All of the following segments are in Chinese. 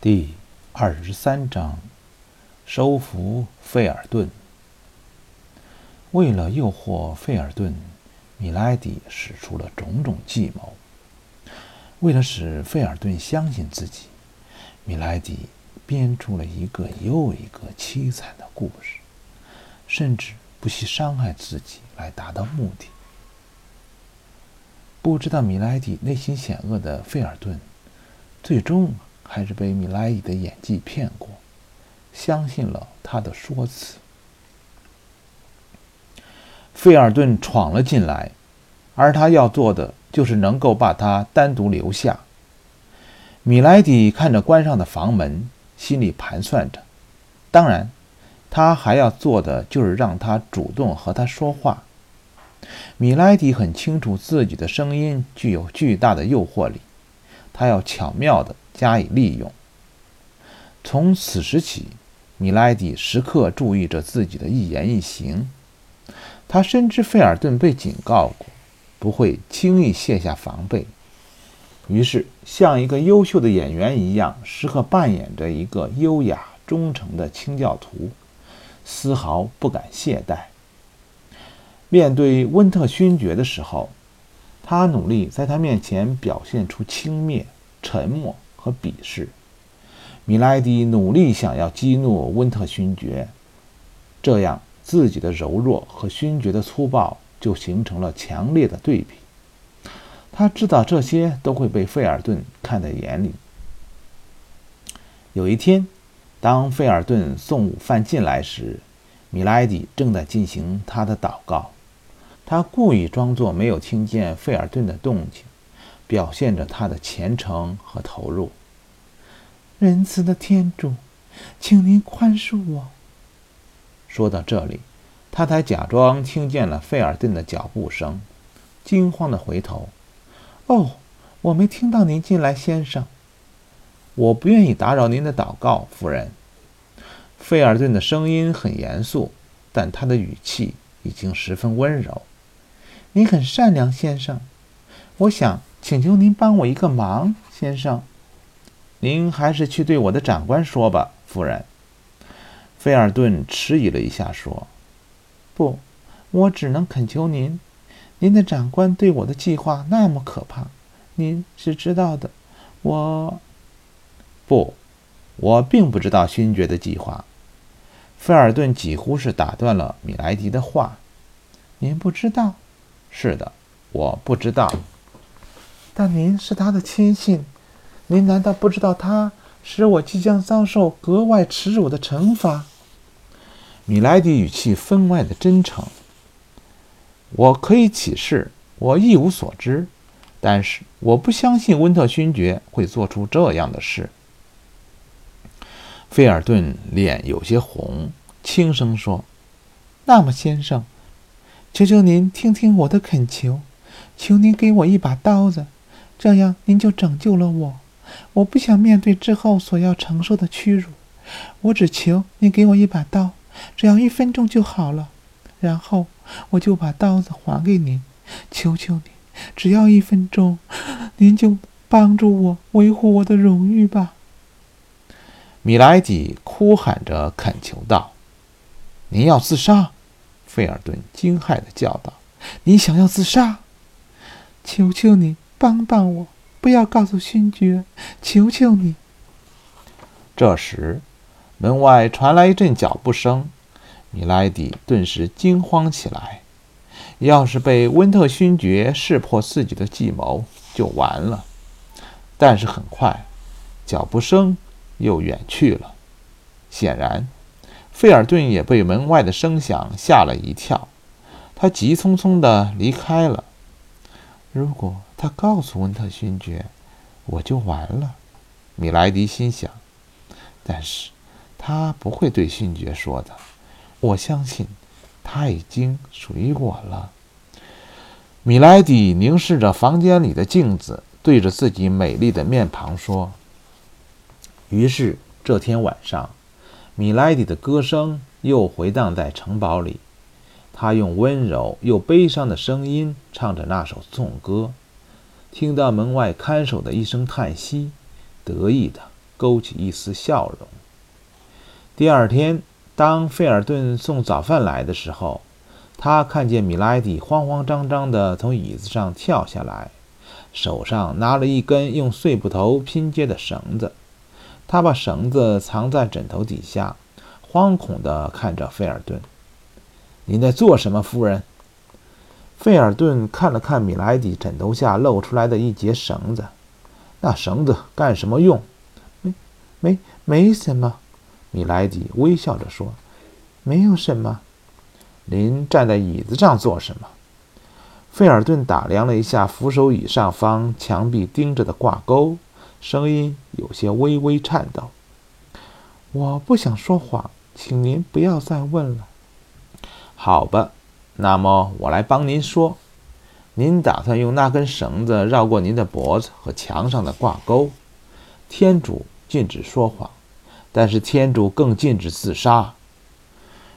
第二十三章，收服费尔顿。为了诱惑费尔顿，米莱迪使出了种种计谋。为了使费尔顿相信自己，米莱迪编出了一个又一个凄惨的故事，甚至不惜伤害自己来达到目的。不知道米莱迪内心险恶的费尔顿，最终还是被米莱迪的演技骗过，相信了他的说辞。费尔顿闯了进来，而他要做的就是能够把他单独留下。米莱迪看着关上的房门，心里盘算着：当然，他还要做的就是让他主动和他说话。米莱迪很清楚自己的声音具有巨大的诱惑力，他要巧妙地加以利用。从此时起，米莱迪时刻注意着自己的一言一行。他深知费尔顿被警告过，不会轻易卸下防备，于是像一个优秀的演员一样，时刻扮演着一个优雅忠诚的清教徒，丝毫不敢懈怠。面对温特勋爵的时候，他努力在他面前表现出轻蔑、沉默和鄙视。米莱迪努力想要激怒温特勋爵，这样自己的柔弱和勋爵的粗暴就形成了强烈的对比。他知道这些都会被费尔顿看在眼里。有一天，当费尔顿送午饭进来时，米莱迪正在进行他的祷告。他故意装作没有听见费尔顿的动静，表现着他的虔诚和投入。仁慈的天主，请您宽恕我。说到这里，他才假装听见了费尔顿的脚步声，惊慌地回头：“哦，我没听到您进来，先生。我不愿意打扰您的祷告，夫人。”费尔顿的声音很严肃，但他的语气已经十分温柔。您很善良，先生。我想请求您帮我一个忙，先生。您还是去对我的长官说吧，夫人。菲尔顿迟疑了一下，说：“不，我只能恳求您。您的长官对我的计划那么可怕，您是知道的。我……不，我并不知道勋爵的计划。”菲尔顿几乎是打断了米莱迪的话：“您不知道？”是的，我不知道。但您是他的亲信，您难道不知道他使我即将遭受格外耻辱的惩罚？米莱迪语气分外的真诚。我可以起誓，我一无所知，但是我不相信温特勋爵会做出这样的事。菲尔顿脸有些红，轻声说：“那么，先生。”求求您听听我的恳求，求您给我一把刀子，这样您就拯救了我。我不想面对之后所要承受的屈辱，我只求您给我一把刀，只要一分钟就好了，然后我就把刀子还给您。求求您，只要一分钟，您就帮助我维护我的荣誉吧。米莱迪哭喊着恳求道：“您要自杀？”费尔顿惊骇地叫道：“你想要自杀？求求你帮帮我，不要告诉勋爵！求求你！”这时，门外传来一阵脚步声，米莱迪顿时惊慌起来。要是被温特勋爵识破自己的计谋，就完了。但是很快，脚步声又远去了。显然。费尔顿也被门外的声响吓了一跳，他急匆匆地离开了。如果他告诉温特勋爵，我就完了，米莱迪心想。但是，他不会对勋爵说的。我相信，他已经属于我了。米莱迪凝视着房间里的镜子，对着自己美丽的面庞说：“于是这天晚上。”米莱迪的歌声又回荡在城堡里，他用温柔又悲伤的声音唱着那首颂歌。听到门外看守的一声叹息，得意的勾起一丝笑容。第二天，当费尔顿送早饭来的时候，他看见米莱迪慌慌张张地从椅子上跳下来，手上拿了一根用碎布头拼接的绳子。他把绳子藏在枕头底下，惶恐地看着费尔顿：“你在做什么，夫人？”费尔顿看了看米莱迪枕头下露出来的一截绳子，那绳子干什么用？没，没，没什么。米莱迪微笑着说：“没有什么。”您站在椅子上做什么？费尔顿打量了一下扶手椅上方墙壁钉着的挂钩，声音有些微微颤抖：“我不想说谎，请您不要再问了。”好吧。那么我来帮您说，您打算用那根绳子绕过您的脖子和墙上的挂钩。天主禁止说谎，但是天主更禁止自杀。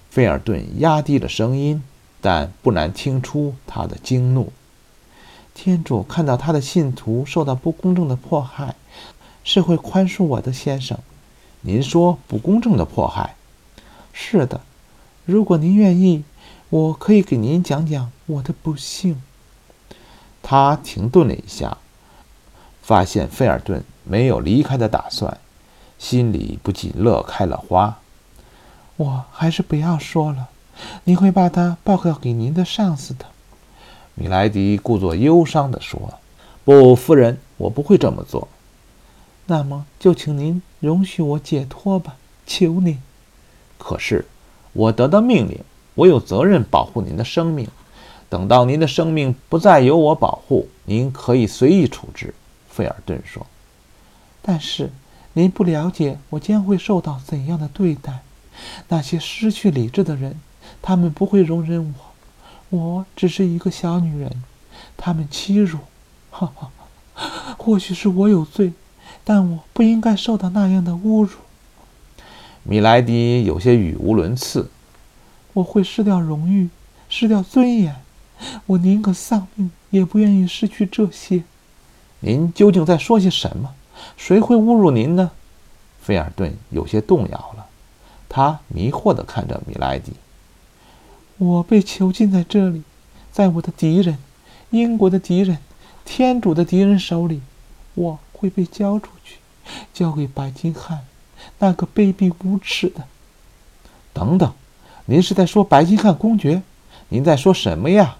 费尔顿压低了声音，但不难听出他的惊怒。天主看到他的信徒受到不公正的迫害，是会宽恕我的，先生。您说不公正的迫害？是的，如果您愿意。我可以给您讲讲我的不幸。他停顿了一下，发现费尔顿没有离开的打算，心里不禁乐开了花。我还是不要说了，你会把他报告给您的上司的。米莱迪故作忧伤地说：“不，夫人，我不会这么做。”那么就请您容许我解脱吧，求您。可是，我得到命令。我有责任保护您的生命，等到您的生命不再由我保护，您可以随意处置。”费尔顿说。“但是您不了解我将会受到怎样的对待。那些失去理智的人，他们不会容忍我。我只是一个小女人，他们欺辱。哈哈，或许是我有罪，但我不应该受到那样的侮辱。”米莱迪有些语无伦次。我会失掉荣誉，失掉尊严，我宁可丧命，也不愿意失去这些。您究竟在说些什么？谁会侮辱您呢？菲尔顿有些动摇了，他迷惑地看着米莱迪。我被囚禁在这里，在我的敌人——英国的敌人、天主的敌人手里，我会被交出去，交给白金汉，那个卑鄙无耻的。等等。您是在说白金汉公爵？您在说什么呀？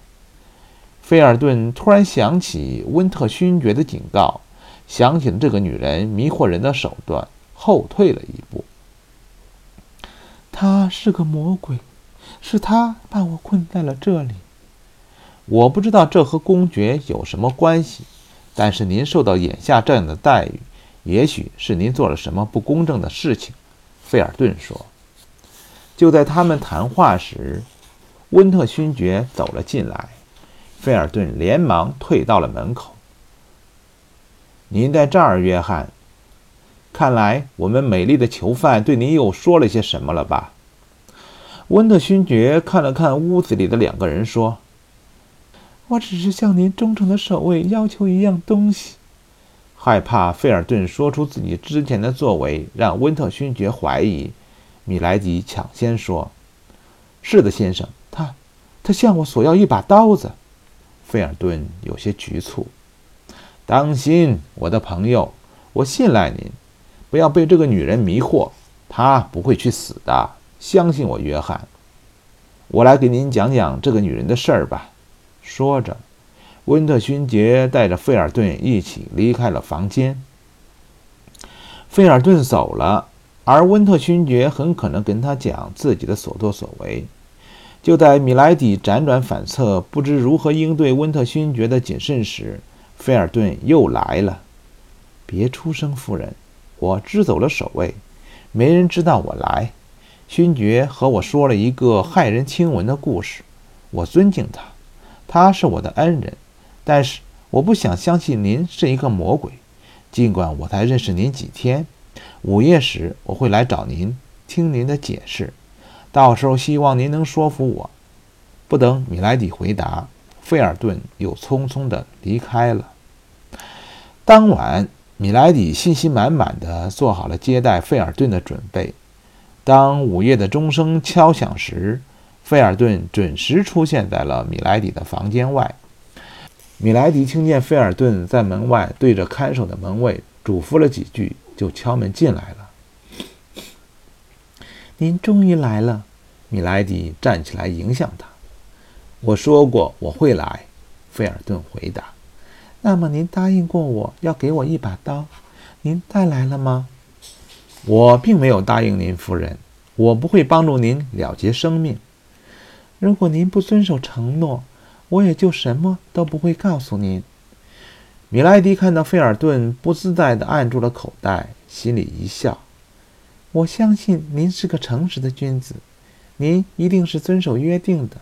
菲尔顿突然想起温特勋爵的警告，想起了这个女人迷惑人的手段，后退了一步。他是个魔鬼，是他把我困在了这里。我不知道这和公爵有什么关系，但是您受到眼下这样的待遇，也许是您做了什么不公正的事情。”菲尔顿说。就在他们谈话时，温特勋爵走了进来。费尔顿连忙退到了门口。“您在这儿，约翰？看来我们美丽的囚犯对您又说了些什么了吧？”温特勋爵看了看屋子里的两个人，说：“我只是向您忠诚的守卫要求一样东西。”害怕费尔顿说出自己之前的作为，让温特勋爵怀疑。米莱迪抢先说：“是的，先生，他，他向我索要一把刀子。”费尔顿有些局促。“当心，我的朋友，我信赖您，不要被这个女人迷惑，她不会去死的，相信我，约翰。我来给您讲讲这个女人的事儿吧。”说着，温特勋爵带着费尔顿一起离开了房间。费尔顿走了。而温特勋爵很可能跟他讲自己的所作所为。就在米莱迪辗转反侧，不知如何应对温特勋爵的谨慎时，菲尔顿又来了。别出声，夫人，我支走了守卫，没人知道我来。勋爵和我说了一个骇人听闻的故事，我尊敬他，他是我的恩人，但是我不想相信您是一个魔鬼，尽管我才认识您几天。午夜时我会来找您，听您的解释。到时候希望您能说服我。不等米莱迪回答，费尔顿又匆匆地离开了。当晚，米莱迪信心满满的做好了接待费尔顿的准备。当午夜的钟声敲响时，费尔顿准时出现在了米莱迪的房间外。米莱迪听见费尔顿在门外对着看守的门卫嘱咐了几句，就敲门进来了。您终于来了，米莱迪站起来迎向他。我说过我会来，费尔顿回答。那么您答应过我要给我一把刀，您带来了吗？我并没有答应您，夫人，我不会帮助您了结生命。如果您不遵守承诺，我也就什么都不会告诉您。米莱迪看到费尔顿不自在地按住了口袋，心里一笑。我相信您是个诚实的君子，您一定是遵守约定的。